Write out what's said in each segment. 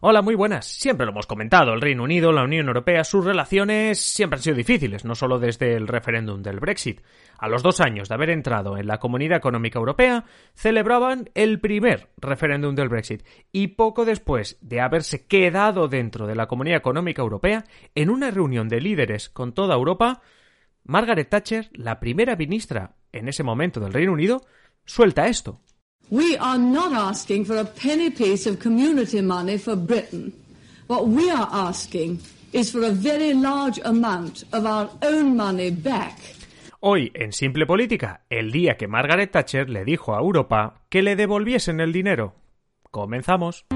Hola, muy buenas. Siempre lo hemos comentado, el Reino Unido, la Unión Europea, sus relaciones siempre han sido difíciles, no solo desde el referéndum del Brexit. A los dos años de haber entrado en la Comunidad Económica Europea, celebraban el primer referéndum del Brexit y poco después de haberse quedado dentro de la Comunidad Económica Europea, en una reunión de líderes con toda Europa, Margaret Thatcher, la primera ministra en ese momento del Reino Unido, suelta esto. We are not asking for a penny piece of community money for Britain. What we are asking is for a very large amount of our own money back. Hoy, en Simple Política, el día que Margaret Thatcher le dijo a Europa que le devolviesen el dinero. Comenzamos.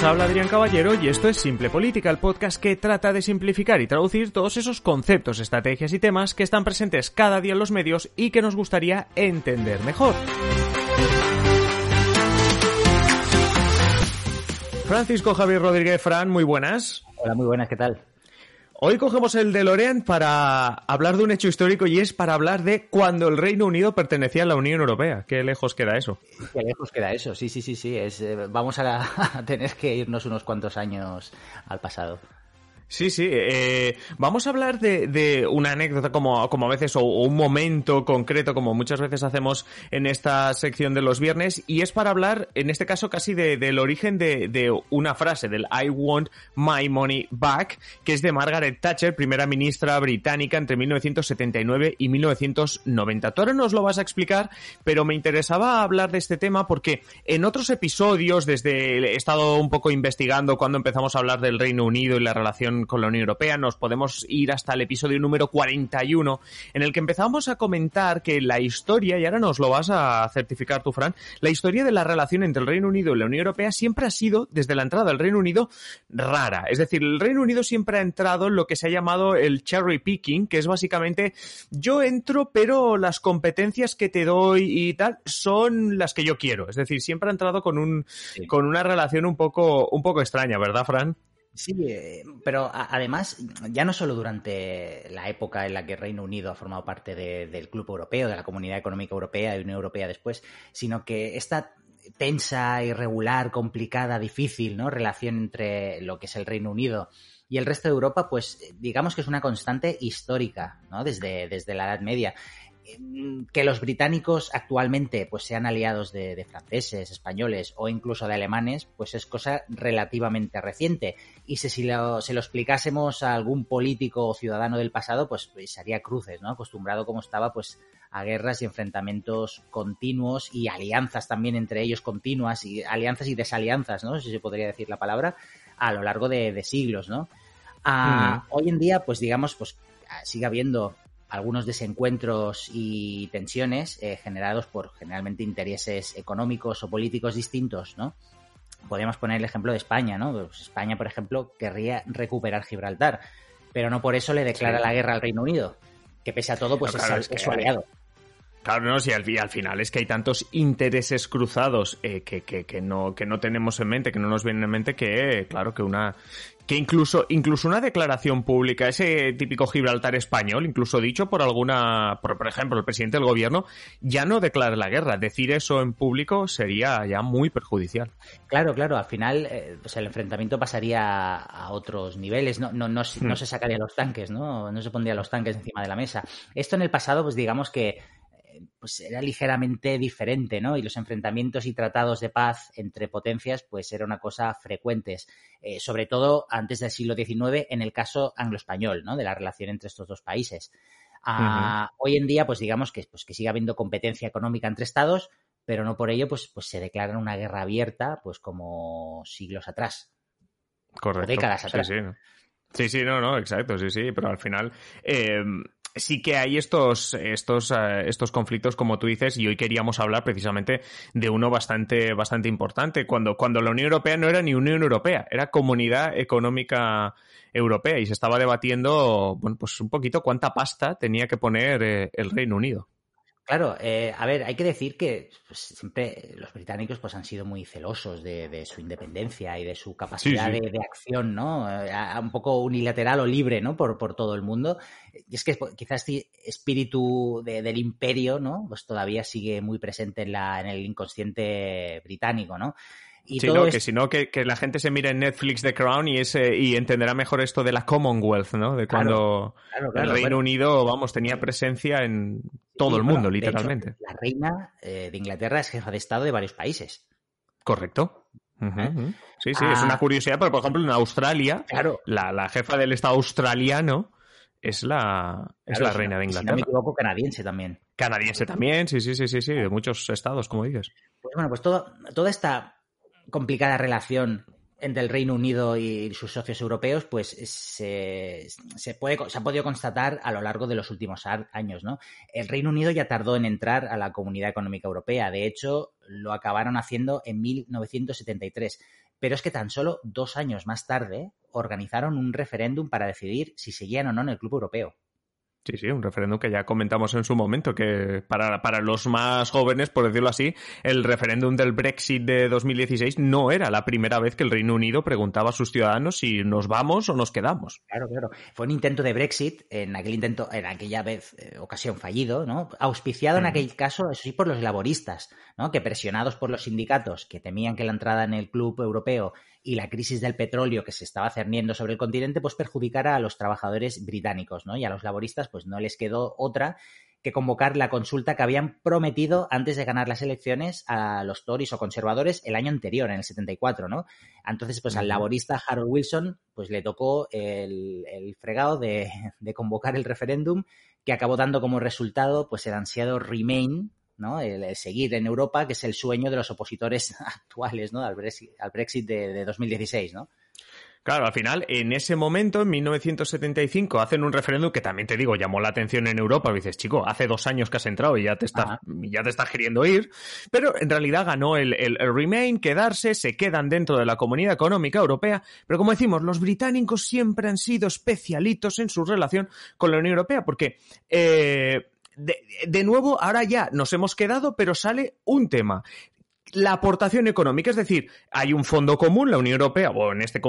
Os habla Adrián Caballero y esto es Simple Política, el podcast que trata de simplificar y traducir todos esos conceptos, estrategias y temas que están presentes cada día en los medios y que nos gustaría entender mejor. Francisco Javier Rodríguez Fran, muy buenas. Hola, muy buenas, ¿qué tal? Hoy cogemos el de Lorean para hablar de un hecho histórico y es para hablar de cuando el Reino Unido pertenecía a la Unión Europea. Qué lejos queda eso. Qué lejos queda eso, sí, sí, sí, sí. Es, eh, vamos a, a tener que irnos unos cuantos años al pasado. Sí, sí. Eh, vamos a hablar de, de una anécdota como, como a veces o, o, un momento concreto como muchas veces hacemos en esta sección de los viernes y es para hablar en este caso casi de, del origen de, de, una frase del I want my money back que es de Margaret Thatcher, primera ministra británica entre 1979 y 1990. Tú ahora nos lo vas a explicar, pero me interesaba hablar de este tema porque en otros episodios desde he estado un poco investigando cuando empezamos a hablar del Reino Unido y la relación con la Unión Europea, nos podemos ir hasta el episodio número 41, en el que empezamos a comentar que la historia, y ahora nos lo vas a certificar tú, Fran, la historia de la relación entre el Reino Unido y la Unión Europea siempre ha sido, desde la entrada del Reino Unido, rara. Es decir, el Reino Unido siempre ha entrado en lo que se ha llamado el cherry picking, que es básicamente yo entro, pero las competencias que te doy y tal son las que yo quiero. Es decir, siempre ha entrado con un, sí. con una relación un poco, un poco extraña, ¿verdad, Fran? Sí, eh, pero además, ya no solo durante la época en la que Reino Unido ha formado parte de, del Club Europeo, de la Comunidad Económica Europea y Unión Europea después, sino que esta tensa, irregular, complicada, difícil, ¿no? Relación entre lo que es el Reino Unido y el resto de Europa, pues digamos que es una constante histórica, ¿no? Desde, desde la Edad Media que los británicos actualmente pues sean aliados de, de, franceses, españoles o incluso de alemanes, pues es cosa relativamente reciente. Y si, si lo, se lo explicásemos a algún político o ciudadano del pasado, pues, pues haría cruces, ¿no? Acostumbrado como estaba, pues a guerras y enfrentamientos continuos y alianzas también entre ellos continuas y alianzas y desalianzas, ¿no? Si se podría decir la palabra, a lo largo de, de siglos, ¿no? Mm. Hoy en día, pues digamos, pues sigue habiendo algunos desencuentros y tensiones eh, generados por generalmente intereses económicos o políticos distintos, ¿no? Podríamos poner el ejemplo de España, ¿no? Pues España, por ejemplo, querría recuperar Gibraltar, pero no por eso le declara sí. la guerra al Reino Unido, que pese a todo, pues no, claro, es, es, que, es, su aliado. Claro, no, si al, al, final es que hay tantos intereses cruzados eh, que, que, que, no, que no tenemos en mente, que no nos vienen en mente, que claro que una, que incluso, incluso una declaración pública, ese típico Gibraltar español, incluso dicho por alguna, por, por, ejemplo, el presidente del gobierno, ya no declara la guerra. Decir eso en público sería ya muy perjudicial. Claro, claro, al final eh, pues el enfrentamiento pasaría a otros niveles, no, no, no, hmm. no se sacaría los tanques, ¿no? No se pondría los tanques encima de la mesa. Esto en el pasado, pues digamos que pues era ligeramente diferente, ¿no? Y los enfrentamientos y tratados de paz entre potencias, pues era una cosa frecuentes, eh, sobre todo antes del siglo XIX, en el caso anglo-español, ¿no? De la relación entre estos dos países. Uh -huh. Hoy en día, pues digamos que, pues que sigue habiendo competencia económica entre estados, pero no por ello, pues, pues se declara una guerra abierta, pues como siglos atrás. Correcto. O décadas atrás. Sí, sí. Sí, sí, no, no, exacto, sí, sí, pero al final eh, sí que hay estos, estos, uh, estos conflictos, como tú dices, y hoy queríamos hablar precisamente de uno bastante, bastante importante, cuando, cuando la Unión Europea no era ni Unión Europea, era Comunidad Económica Europea, y se estaba debatiendo, bueno, pues un poquito cuánta pasta tenía que poner eh, el Reino Unido. Claro, eh, a ver, hay que decir que pues, siempre los británicos pues, han sido muy celosos de, su independencia y de su capacidad De, acción, ¿no? Eh, un poco unilateral o libre, ¿no? Por, por todo el mundo. Y es que pues, quizás este espíritu del imperio, ¿no? Pues todavía sigue muy presente en, la, en el inconsciente británico, ¿no? Y no, que si no, que, la gente se mire en Netflix The Crown y, ese, y entenderá mejor esto de la Commonwealth, ¿no? De cuando el Reino Unido, vamos, tenía presencia en todo el mundo, literalmente. la reina eh, de Inglaterra es jefa de Estado de varios países. Correcto. Sí, sí, es una ah. curiosidad, pero por ejemplo en Australia, la, jefa del Estado australiano es la, es la reina de Inglaterra. Si no me equivoco, canadiense también. Canadiense también, sí, sí, sí, sí, sí, de muchos estados, como dices. Pues bueno, pues todo, toda esta complicada relación entre el Reino Unido y sus socios europeos, pues se, puede, se ha podido constatar a lo largo de los últimos años. ¿no? El Reino Unido ya tardó en entrar a la Comunidad Económica Europea. De hecho, lo acabaron haciendo en 1973. Pero es que tan solo dos años más tarde organizaron un referéndum para decidir si seguían o no en el Club Europeo. Sí, sí, un referéndum que ya comentamos en su momento, que para, para los más jóvenes, por decirlo así, el referéndum del Brexit de 2016 no era la primera vez que el Reino Unido preguntaba a sus ciudadanos si nos vamos o nos quedamos. Claro, claro. Fue un intento de Brexit, en aquel intento, en aquella vez, eh, ocasión fallido, ¿no? Auspiciado en aquel caso, eso sí, por los laboristas, ¿no? Que presionados por los sindicatos que temían que la entrada en el club europeo y la crisis del petróleo que se estaba cerniendo sobre el continente, pues perjudicara a los trabajadores británicos, ¿no? Y a los laboristas, pues no les quedó otra que convocar la consulta que habían prometido antes de ganar las elecciones a los Tories o conservadores el año anterior, en el 74, ¿no? Entonces, pues al laborista Harold Wilson, pues le tocó el, fregado de, de, convocar el referéndum que acabó dando como resultado, pues el ansiado Remain, ¿no? El, seguir en Europa, que es el sueño de los opositores actuales, ¿no? Al Brexit, al Brexit de, 2016, ¿no? Claro, al final, en ese momento, en 1975, hacen un referéndum que también te digo, llamó la atención en Europa. dices, chico, hace dos años que has entrado y ya te estás, ya te estás queriendo ir. Pero en realidad ganó el, el, Remain, quedarse, se quedan dentro de la Comunidad Económica Europea. Pero como decimos, los británicos siempre han sido especialitos en su relación con la Unión Europea, porque eh, de, nuevo, ahora ya nos hemos quedado, pero sale un tema la aportación económica, es decir, hay un fondo común, la Unión Europea, o en este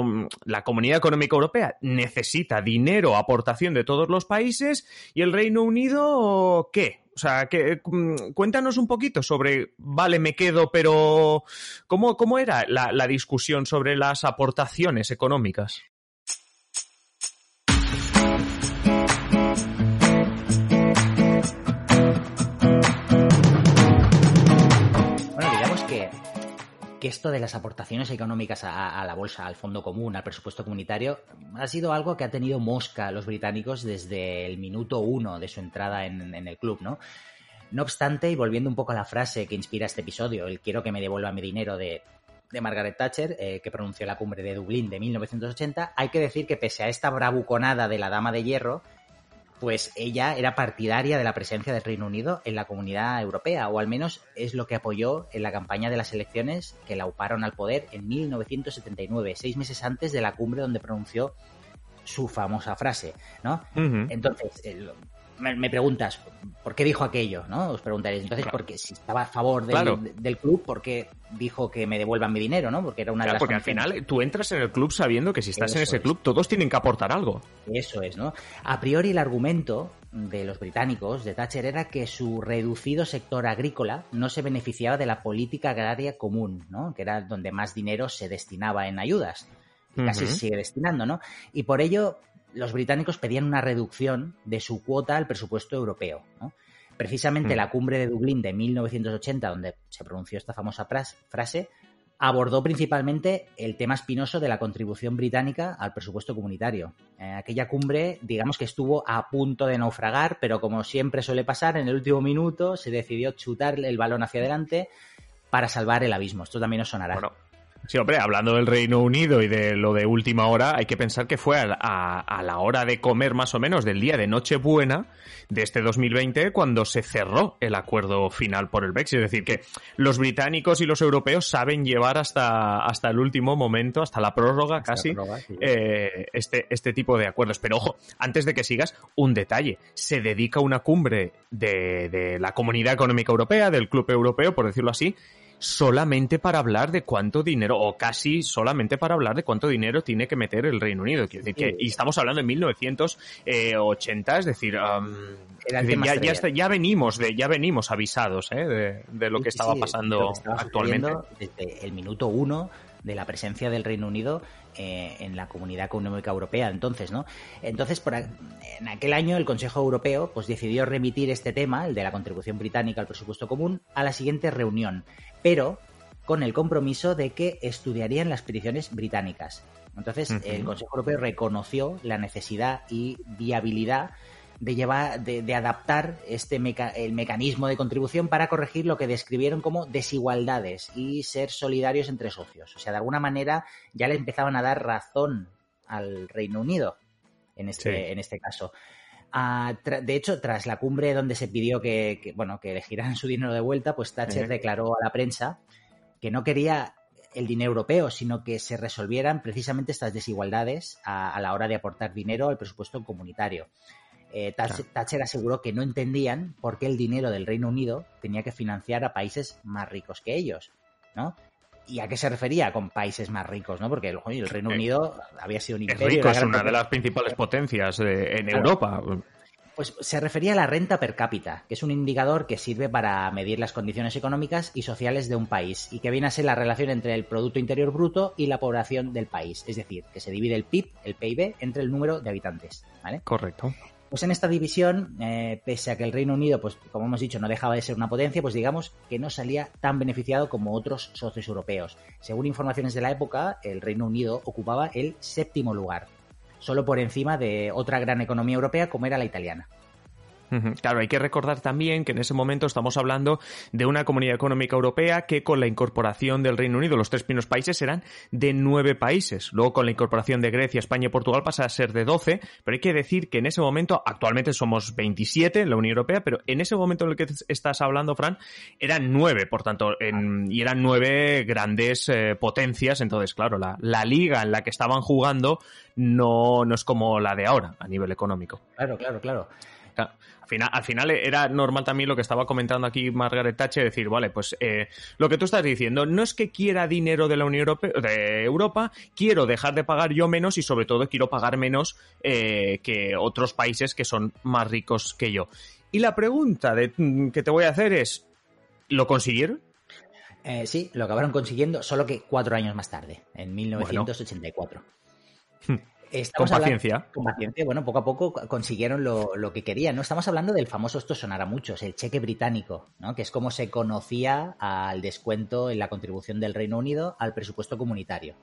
la Comunidad Económica Europea necesita dinero, aportación de todos los países, y el Reino Unido, ¿qué? O sea, que, mm, cuéntanos un poquito sobre, vale, me quedo, pero ¿cómo, cómo era la discusión sobre las aportaciones económicas? Que esto de las aportaciones económicas a, la bolsa, al fondo común, al presupuesto comunitario, ha sido algo que ha tenido mosca a los británicos desde el minuto uno de su entrada en, el club, ¿no? No obstante, y volviendo un poco a la frase que inspira este episodio, el quiero que me devuelva mi dinero de, Margaret Thatcher, eh, que pronunció la cumbre de Dublín de 1980, hay que decir que pese a esta bravuconada de la Dama de Hierro, pues ella era partidaria de la presencia del Reino Unido en la comunidad europea, o al menos es lo que apoyó en la campaña de las elecciones que la uparon al poder en 1979, seis meses antes de la cumbre donde pronunció su famosa frase, ¿no? Entonces, me, preguntas, ¿por qué dijo aquello? ¿no? Os preguntaréis. Entonces, porque si estaba a favor del, club, ¿por qué dijo que me devuelvan mi dinero? ¿no? Porque era una de las Porque al final tú entras en el club sabiendo que si estás en ese club, todos tienen que aportar algo. Eso es, ¿no? A priori, el argumento de los británicos, de Thatcher, era que su reducido sector agrícola no se beneficiaba de la política agraria común, ¿no? Que era donde más dinero se destinaba en ayudas. casi se sigue destinando, ¿no? Y por ello los británicos pedían una reducción de su cuota al presupuesto europeo. Precisamente mm. la cumbre de Dublín de 1980, donde se pronunció esta famosa frase, abordó principalmente el tema espinoso de la contribución británica al presupuesto comunitario. En aquella cumbre, digamos que estuvo a punto de naufragar, pero como siempre suele pasar, en el último minuto se decidió chutar el balón hacia adelante para salvar el abismo. Esto también os sonará. Sí, hombre, hablando del Reino Unido y de lo de última hora, hay que pensar que fue a, la hora de comer más o menos del día de Nochebuena de este 2020 cuando se cerró el acuerdo final por el Brexit. Es decir, que los británicos y los europeos saben llevar hasta, hasta el último momento, hasta la prórroga casi, eh, este, este tipo de acuerdos. Pero ojo, antes de que sigas, un detalle. Se dedica una cumbre de, de la Comunidad Económica Europea, del Club Europeo, por decirlo así, solamente para hablar de cuánto dinero, o casi solamente para hablar de cuánto dinero tiene que meter el Reino Unido. y estamos hablando de 1980, es decir, ya, venimos de, ya venimos avisados ¿eh? de, lo que estaba pasando actualmente. Desde el minuto uno de la presencia del Reino Unido eh, en la Comunidad Económica Europea entonces, ¿no? Entonces, por en aquel año el Consejo Europeo pues decidió remitir este tema, el de la contribución británica al presupuesto común, a la siguiente reunión, pero con el compromiso de que estudiarían las peticiones británicas. Entonces, el Consejo Europeo reconoció la necesidad y viabilidad de llevar, de, adaptar este el mecanismo de contribución para corregir lo que describieron como desigualdades y ser solidarios entre socios. O sea, de alguna manera ya le empezaban a dar razón al Reino Unido en este, en este caso. Ah, de hecho, tras la cumbre donde se pidió que, bueno, que elegieran su dinero de vuelta, pues Thatcher declaró a la prensa que no quería el dinero europeo, sino que se resolvieran precisamente estas desigualdades a la hora de aportar dinero al presupuesto comunitario eh, Thatcher, aseguró que no entendían por qué el dinero del Reino Unido tenía que financiar a países más ricos que ellos, ¿no? ¿Y a qué se refería con países más ricos, no? Porque el Reino eh, Unido había sido un imperio. Es rico, es una de las principales potencias en Europa. Pues se refería a la renta per cápita, que es un indicador que sirve para medir las condiciones económicas y sociales de un país y que viene a ser la relación entre el Producto Interior Bruto y la población del país. Es decir, que se divide el PIB, el PIB, entre el número de habitantes. ¿vale? Correcto. Pues en esta división, eh, pese a que el Reino Unido, pues como hemos dicho, no dejaba de ser una potencia, pues digamos que no salía tan beneficiado como otros socios europeos. Según informaciones de la época, el Reino Unido ocupaba el séptimo lugar, solo por encima de otra gran economía europea como era la italiana. Claro, hay que recordar también que en ese momento estamos hablando de una comunidad económica europea que con la incorporación del Reino Unido, los tres primeros países eran de nueve países. Luego con la incorporación de Grecia, España y Portugal pasa a ser de doce, pero hay que decir que en ese momento, actualmente somos 27 en la Unión Europea, pero en ese momento en el que estás hablando, Fran, eran nueve, por tanto, y eran nueve grandes eh, potencias. Entonces, claro, la, la liga en la que estaban jugando no, no es como la de ahora a nivel económico. Claro, claro, claro. Al final, al final era normal también lo que estaba comentando aquí Margaret Thatcher, decir, vale, pues eh, lo que tú estás diciendo, no es que quiera dinero de la Unión Europea, de Europa, quiero dejar de pagar yo menos y sobre todo quiero pagar menos eh, que otros países que son más ricos que yo. Y la pregunta de, mm, que te voy a hacer es, ¿lo consiguieron? Eh, sí, lo acabaron consiguiendo, solo que cuatro años más tarde, en 1984 con paciencia. con paciencia, bueno, poco a poco consiguieron lo, que querían, ¿no? Estamos hablando del famoso, esto sonará a muchos, el cheque británico, ¿no? Que es como se conocía al descuento en la contribución del Reino Unido al presupuesto comunitario.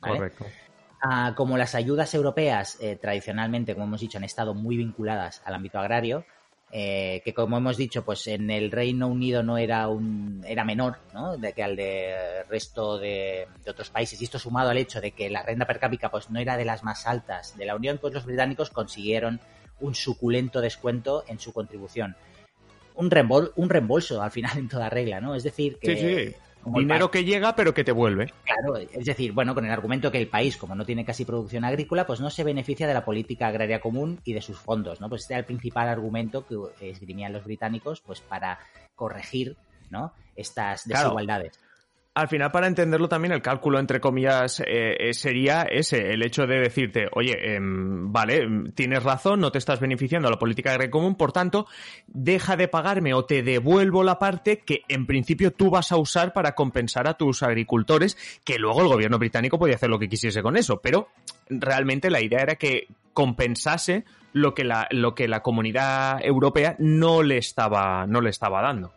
Correcto. Ah, como las ayudas europeas eh, tradicionalmente, como hemos dicho, han estado muy vinculadas al ámbito agrario, eh, que como hemos dicho, pues en el Reino Unido no era un era menor, ¿no? De que al de resto de, otros países. Y esto sumado al hecho de que la renta per cápita pues no era de las más altas de la Unión, pues los británicos consiguieron un suculento descuento en su contribución. Un, un reembolso al final en toda regla, ¿no? Es decir, que Dinero que llega, pero que te vuelve. Claro, es decir, bueno, con el argumento que el país, como no tiene casi producción agrícola, pues no se beneficia de la política agraria común y de sus fondos, ¿no? Pues este era el principal argumento que esgrimían los británicos, pues para corregir, ¿no? Estas desigualdades al final, para entenderlo también, el cálculo, entre comillas, eh, eh, sería ese, el hecho de decirte, oye, em, vale, em, tienes razón, no te estás beneficiando de la política agraria común, por tanto, deja de pagarme o te devuelvo la parte que en principio tú vas a usar para compensar a tus agricultores, que luego el gobierno británico podía hacer lo que quisiese con eso, pero realmente la idea era que compensase lo que la, lo que la comunidad europea no le estaba, no le estaba dando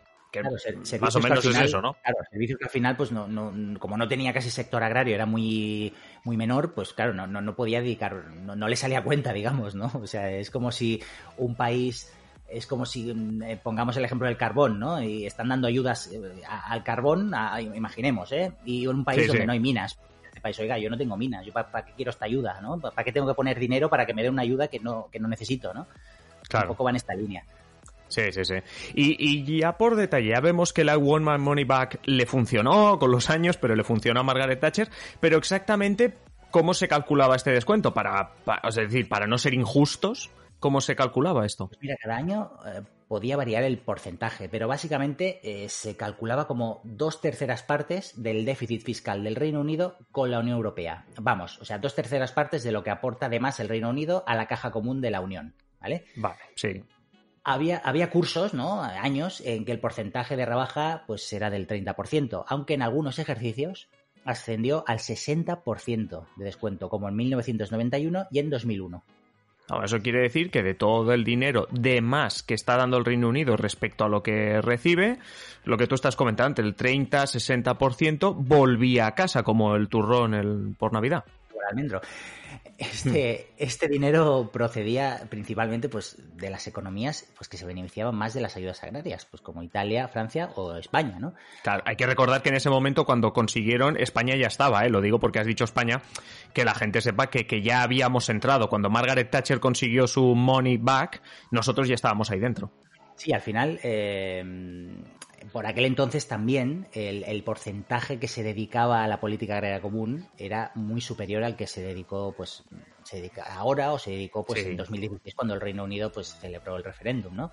más o menos es eso, ¿no? Claro, servicios que al final, pues no, no, como no tenía casi sector agrario, era muy, muy menor, pues claro, no, podía dedicar, no, le salía cuenta, digamos, ¿no? O sea, es como si un país es como si eh, pongamos el ejemplo del carbón, ¿no? Y están dando ayudas eh, al carbón, imaginemos, ¿eh? Y en un país donde no hay minas. Este país, oiga, yo no tengo minas, yo para, qué quiero esta ayuda, ¿no? ¿Para qué tengo que poner dinero para que me dé una ayuda que no, que no necesito, ¿no? Claro. Un poco va en esta línea. Sí, sí, sí. Y, y, ya por detalle, ya vemos que la One Man Money Back le funcionó con los años, pero le funcionó a Margaret Thatcher. Pero exactamente, ¿cómo se calculaba este descuento? Para, es decir, para no ser injustos, ¿Cómo se calculaba esto? Pues mira, cada año eh, podía variar el porcentaje, pero básicamente eh, se calculaba como dos terceras partes del déficit fiscal del Reino Unido con la Unión Europea. Vamos, o sea, dos terceras partes de lo que aporta además el Reino Unido a la caja común de la Unión. ¿Vale? Vale, sí. Había, había, cursos, ¿no? Años en que el porcentaje de rebaja pues era del 30%, aunque en algunos ejercicios ascendió al 60% de descuento, como en 1991 y en 2001. Ahora, eso quiere decir que de todo el dinero de más que está dando el Reino Unido respecto a lo que recibe, lo que tú estás comentando, el 30-60% volvía a casa, como el turrón el, por Navidad. Almendro. Este, este dinero procedía principalmente pues, de las economías pues, que se beneficiaban más de las ayudas agrarias, pues como Italia, Francia o España, ¿no? Claro, hay que recordar que en ese momento cuando consiguieron, España ya estaba, ¿eh? lo digo porque has dicho España, que la gente sepa que, que ya habíamos entrado. Cuando Margaret Thatcher consiguió su money back, nosotros ya estábamos ahí dentro. Sí, al final eh, por aquel entonces también el, porcentaje que se dedicaba a la política agraria común era muy superior al que se dedicó, pues, se dedica ahora o se dedicó, pues, en 2016 cuando el Reino Unido, pues, celebró el referéndum, ¿no?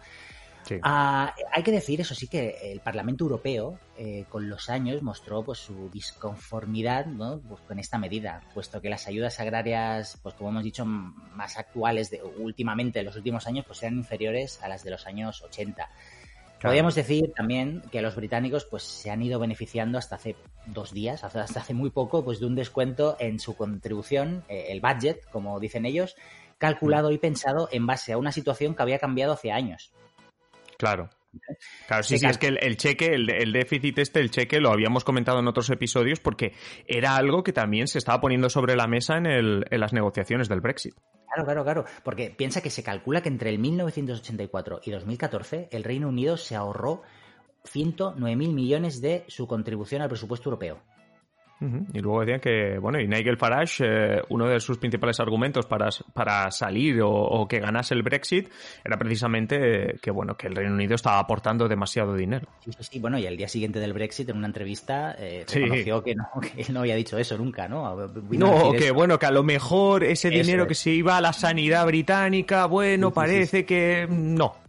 Ah, hay que decir, eso sí, que el Parlamento Europeo eh, con los años mostró pues su disconformidad ¿no? pues, con esta medida, puesto que las ayudas agrarias, pues como hemos dicho, más actuales de, últimamente, en los últimos años, pues eran inferiores a las de los años 80. Podríamos decir también que los británicos pues se han ido beneficiando hasta hace dos días, hasta, hace muy poco, pues de un descuento en su contribución, eh, el budget, como dicen ellos, calculado y pensado en base a una situación que había cambiado hace años. Claro. Claro, sí, sí, es que el, cheque, el, déficit este, el cheque, lo habíamos comentado en otros episodios porque era algo que también se estaba poniendo sobre la mesa en, en las negociaciones del Brexit. Claro, claro, claro. Porque piensa que se calcula que entre el 1984 y 2014 el Reino Unido se ahorró 109.000 millones de su contribución al presupuesto europeo. Y luego decían que, bueno, y Nigel Farage, eh, uno de sus principales argumentos para, para salir o, que ganase el Brexit era precisamente que, bueno, que el Reino Unido estaba aportando demasiado dinero. Sí, sí, bueno, y al día siguiente del Brexit, en una entrevista, eh, reconoció que, no, que él no había dicho eso nunca, ¿no? no, que, bueno, que a lo mejor ese dinero que se iba a la sanidad británica, bueno, parece que no.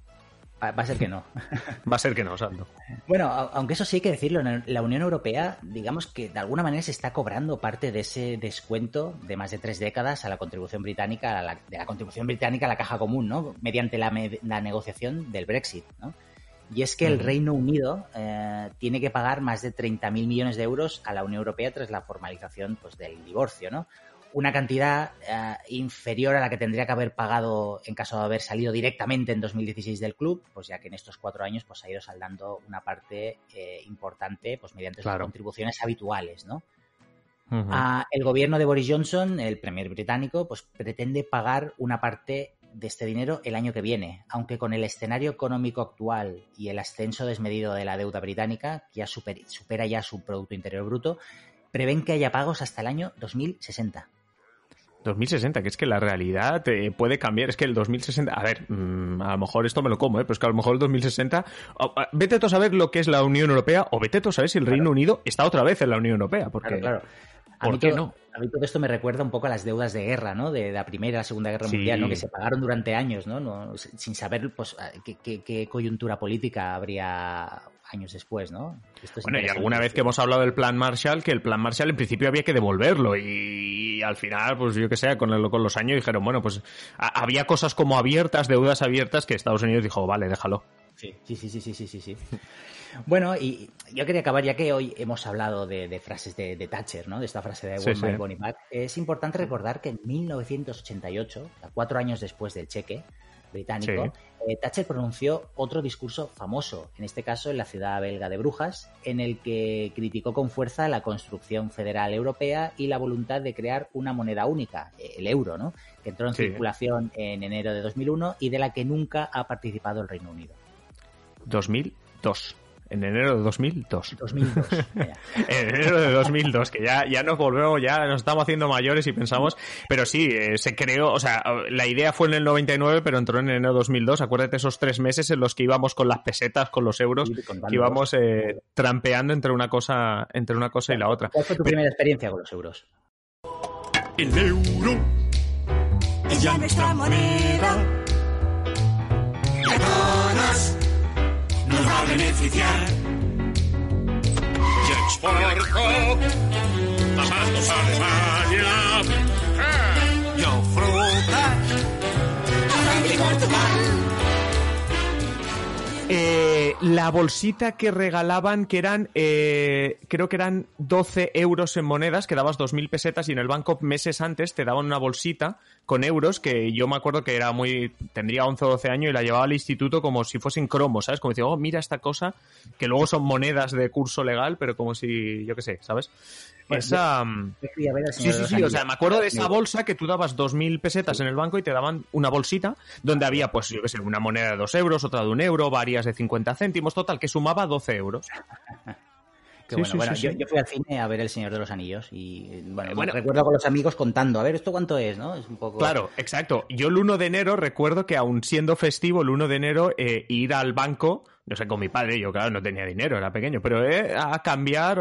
Va a ser que no. Va a ser que no, Santo. Bueno, aunque eso sí hay que decirlo, la Unión Europea, digamos que de alguna manera se está cobrando parte de ese descuento de más de tres décadas a la contribución británica, a la, de la contribución británica a la caja común, ¿no? Mediante la, negociación del Brexit, ¿no? Y es que el Reino Unido eh, tiene que pagar más de 30.000 millones de euros a la Unión Europea tras la formalización pues, del divorcio, ¿no? Una cantidad eh, inferior a la que tendría que haber pagado en caso de haber salido directamente en 2016 del club, pues ya que en estos cuatro años pues ha ido saldando una parte eh, importante pues mediante sus contribuciones habituales, ¿no? Ah, el gobierno de Boris Johnson, el premier británico, pues pretende pagar una parte de este dinero el año que viene, aunque con el escenario económico actual y el ascenso desmedido de la deuda británica, que ya supera ya su Producto Interior Bruto, prevén que haya pagos hasta el año 2060. 2060, que es que la realidad puede cambiar. Es que el 2060, a ver, mm, a lo mejor esto me lo como, ¿eh? pero es que a lo mejor el 2060, vete tú a saber lo que es la Unión Europea o vete tú a saber si el Reino Unido está otra vez en la Unión Europea. Porque, claro, ¿Por qué no? A mí todo esto me recuerda un poco a las deudas de guerra, ¿no? De la Primera y la Segunda Guerra Mundial, ¿no? Que se pagaron durante años, ¿no? sin saber, pues, qué coyuntura política habría años después, ¿no? bueno, y alguna vez que hemos hablado del plan Marshall, que el plan Marshall en principio había que devolverlo y, al final, pues yo que sé, con, con los años dijeron, bueno, pues había cosas como abiertas, deudas abiertas, que Estados Unidos dijo, vale, déjalo. Sí, sí, sí, sí, sí, sí, sí. Bueno, y yo quería acabar, ya que hoy hemos hablado de, frases de, Thatcher, ¿no? De esta frase de sí, Bonnie Back. Es importante recordar que en 1988, cuatro años después del cheque británico, eh, Thatcher pronunció otro discurso famoso, en este caso en la ciudad belga de Brujas, en el que criticó con fuerza la construcción federal europea y la voluntad de crear una moneda única, el euro, ¿no? Que entró en circulación en enero de 2001 y de la que nunca ha participado el Reino Unido. 2002 en enero de 2002. 2002 en enero de 2002, que ya, ya nos volvemos, ya nos estamos haciendo mayores y pensamos, pero sí, eh, se creó, o sea, la idea fue en el 99, pero entró en enero de 2002. Acuérdate esos tres meses en los que íbamos con las pesetas, con los euros, que íbamos eh, trampeando entre una cosa, entre una cosa y la otra. ¿Cuál fue tu primera experiencia con los euros? El euro es ya nuestra moneda. Beneficiar. Y exporto zapatos a Alemania. Yo frutas a Portugal. Eh, la bolsita que regalaban, que eran, eh, creo que eran 12 euros en monedas, que dabas 2.000 pesetas y en el banco meses antes te daban una bolsita con euros que yo me acuerdo que era muy, tendría 11 o 12 años y la llevaba al instituto como si fuesen cromos, ¿sabes? Como decía, oh, mira esta cosa, que luego son monedas de curso legal, pero como si, yo qué sé, ¿sabes? Esa... sí, sí, sí, o sea, me acuerdo de esa bolsa que tú dabas 2.000 pesetas en el banco y te daban una bolsita donde había, pues, yo qué sé, una moneda de 2 euros, otra de un euro, varias de 50 céntimos, total, que sumaba 12 euros. Qué bueno, bueno yo, fui al cine a ver El Señor de los Anillos y bueno, recuerdo con los amigos contando, a ver, ¿esto cuánto es? ¿no? Es un poco... Claro, exacto. Yo el 1 de enero recuerdo que aún siendo festivo, el 1 de enero, eh, ir al banco no sé, con mi padre, yo claro, no tenía dinero, era pequeño, pero eh, a cambiar,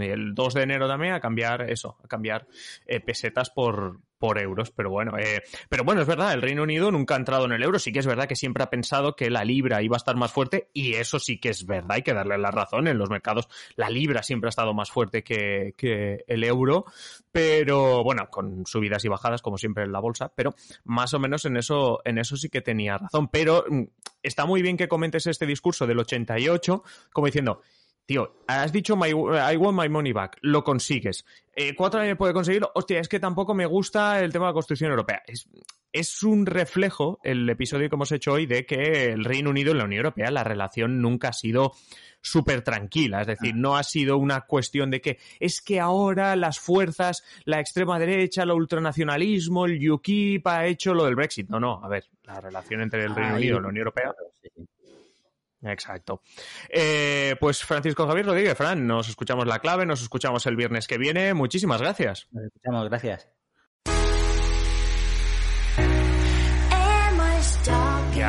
el 2 de enero también, a cambiar eso, a cambiar eh, pesetas por, por euros, pero bueno, eh, pero bueno, es verdad, el Reino Unido nunca ha entrado en el euro, sí que es verdad que siempre ha pensado que la libra iba a estar más fuerte y eso sí que es verdad, hay que darle la razón, en los mercados la libra siempre ha estado más fuerte que, que el euro, pero bueno, con subidas y bajadas como siempre en la bolsa, pero más o menos en eso, en eso sí que tenía razón, pero mm, está muy bien que comentes este discurso del 88 como diciendo, Tío, has dicho I want my money back, lo consigues. Eh, ¿Cuatro años puede conseguirlo? Hostia, es que tampoco me gusta el tema de la Constitución Europea. Es, es un reflejo, el episodio que hemos hecho hoy, de que el Reino Unido y la Unión Europea, la relación nunca ha sido súper tranquila. Es decir, no ha sido una cuestión de que es que ahora las fuerzas, la extrema derecha, el ultranacionalismo, el UKIP ha hecho lo del Brexit. No, no, a ver, la relación entre el Reino Unido y la Unión Europea Exacto. Eh, pues Francisco Javier Rodríguez, Fran, nos escuchamos la clave, nos escuchamos el viernes que viene. Muchísimas gracias. Nos escuchamos, gracias.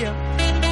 día.